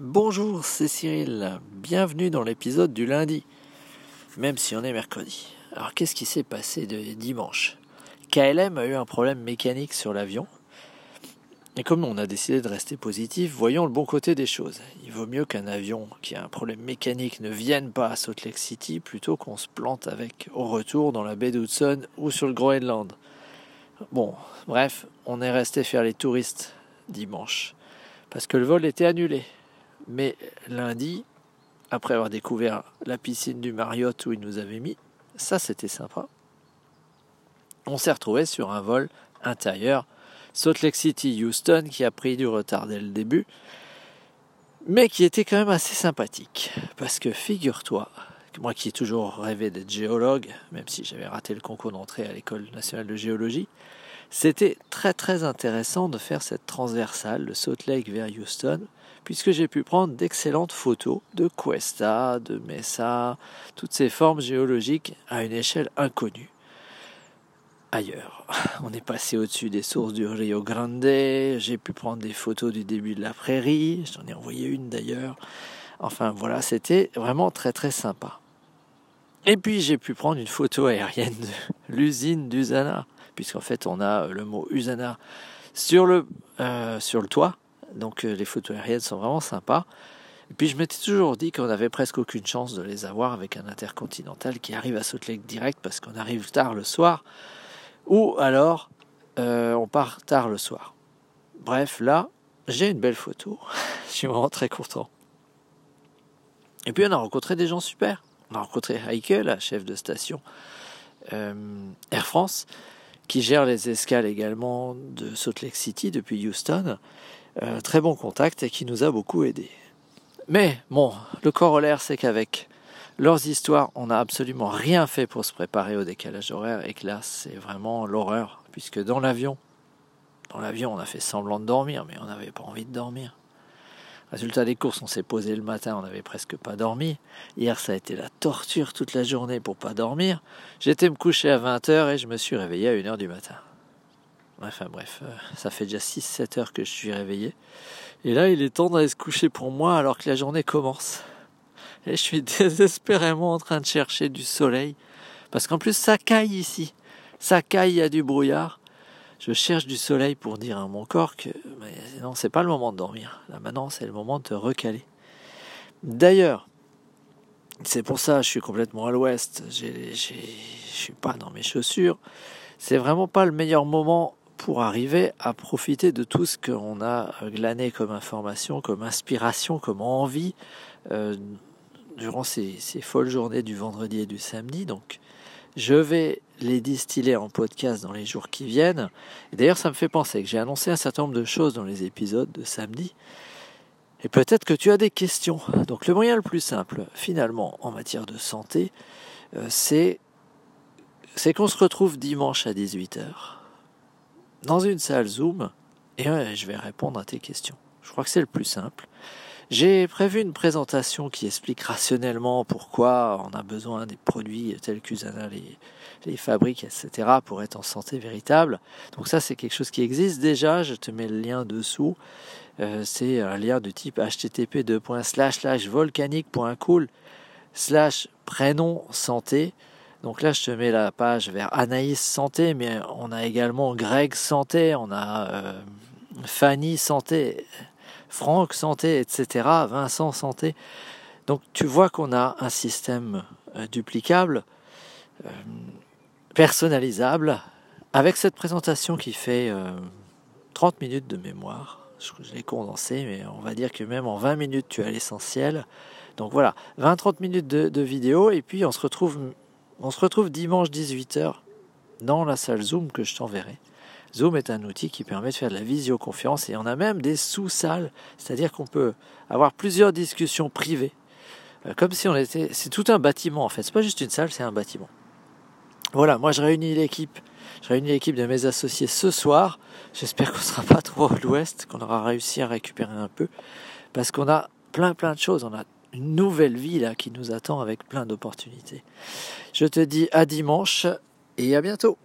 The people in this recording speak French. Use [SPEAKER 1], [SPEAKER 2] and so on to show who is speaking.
[SPEAKER 1] Bonjour, c'est Cyril. Bienvenue dans l'épisode du lundi, même si on est mercredi. Alors, qu'est-ce qui s'est passé de dimanche? KLM a eu un problème mécanique sur l'avion. Et comme on a décidé de rester positif, voyons le bon côté des choses. Il vaut mieux qu'un avion qui a un problème mécanique ne vienne pas à Salt Lake City plutôt qu'on se plante avec au retour dans la baie d'Hudson ou sur le Groenland. Bon, bref, on est resté faire les touristes dimanche parce que le vol était annulé. Mais lundi, après avoir découvert la piscine du Marriott où il nous avait mis, ça c'était sympa. On s'est retrouvé sur un vol intérieur Salt Lake City Houston qui a pris du retard dès le début, mais qui était quand même assez sympathique. Parce que figure-toi, moi qui ai toujours rêvé d'être géologue, même si j'avais raté le concours d'entrée à l'école nationale de géologie, c'était très très intéressant de faire cette transversale de Salt Lake vers Houston, puisque j'ai pu prendre d'excellentes photos de Cuesta, de Mesa, toutes ces formes géologiques à une échelle inconnue. Ailleurs, on est passé au-dessus des sources du Rio Grande, j'ai pu prendre des photos du début de la prairie, j'en ai envoyé une d'ailleurs. Enfin voilà, c'était vraiment très très sympa. Et puis j'ai pu prendre une photo aérienne de l'usine d'Usana puisqu'en fait on a euh, le mot Usana sur le, euh, toit. Donc euh, les photos aériennes sont vraiment sympas. Et puis je m'étais toujours dit qu'on avait presque aucune chance de les avoir avec un intercontinental qui arrive à Salt direct parce qu'on arrive tard le soir. Ou alors on part tard le soir. Bref, là, j'ai une belle photo. je suis vraiment très content. Et puis on a rencontré des gens super. On a rencontré Heike, la chef de station Air France, qui gère les escales également de Salt Lake City depuis Houston. Euh, très bon contact et qui nous a beaucoup aidé. Mais bon, le corollaire, c'est qu'avec leurs histoires, on n'a absolument rien fait pour se préparer au décalage horaire et que là, c'est vraiment l'horreur, puisque dans l'avion, dans l'avion, on a fait semblant de dormir, mais on n'avait pas envie de dormir. Résultat des courses, on s'est posé le matin, on n'avait presque pas dormi. Hier, ça a été la torture toute la journée pour pas dormir. J'étais me coucher à 20h et je me suis réveillé à 1h du matin. Enfin bref, euh, ça fait déjà 6-7 heures que je suis réveillé. Et là, il est temps d'aller se coucher pour moi alors que la journée commence. Et je suis désespérément en train de chercher du soleil. Parce qu'en plus, ça caille ici. Ça caille, il y a du brouillard je cherche du soleil pour dire à mon corps que non, c'est pas le moment de dormir. Là maintenant, c'est le moment de te recaler. D'ailleurs, c'est pour ça que je suis complètement à l'ouest. Je suis pas dans mes chaussures. C'est vraiment pas le meilleur moment pour arriver à profiter de tout ce qu'on a glané comme information, comme inspiration, comme envie euh, durant ces, folles journées du vendredi et du samedi. Donc, je vais les distiller en podcast dans les jours qui viennent. D'ailleurs, ça me fait penser que j'ai annoncé un certain nombre de choses dans les épisodes de samedi. Et peut-être que tu as des questions. Donc le moyen le plus simple, finalement, en matière de santé, euh, c'est, c'est qu'on se retrouve dimanche à 18h dans une salle Zoom et je vais répondre à tes questions. Je crois que c'est le plus simple. J'ai prévu une présentation qui explique rationnellement pourquoi on a besoin des produits tels qu'Usana les, les fabriques, etc., pour être en santé véritable. Donc ça, c'est quelque chose qui existe déjà. Je te mets le lien dessous. Euh, c'est un lien de type http volcanique.cool slash prénom santé. Donc là, je te mets la page vers Anaïs Santé, mais on a également Greg Santé, on a euh, Fanny Santé, Franck Santé, etc., Vincent Santé. Donc tu vois qu'on a un système euh, duplicable, euh, personnalisable, avec cette présentation qui fait 30 euh, minutes de mémoire. Je, l'ai condensé, mais on va dire que même en 20 minutes, tu as l'essentiel. Donc voilà, 20-30 minutes de, de, vidéo, et puis on se retrouve, on se retrouve dimanche 18h dans la salle Zoom que je t'enverrai. Zoom est un outil qui permet de faire de la visioconférence et on a même des sous-salles, c'est-à-dire qu'on peut avoir plusieurs discussions privées, euh, comme si on était. C'est tout un bâtiment en fait, c'est pas juste une salle, c'est un bâtiment. Voilà, moi je réunis l'équipe, je réunis l'équipe de mes associés ce soir. J'espère qu'on sera pas trop à l'ouest, qu'on aura réussi à récupérer un peu, parce qu'on a plein plein de choses, on a une nouvelle vie là qui nous attend avec plein d'opportunités. Je te dis à dimanche et à bientôt.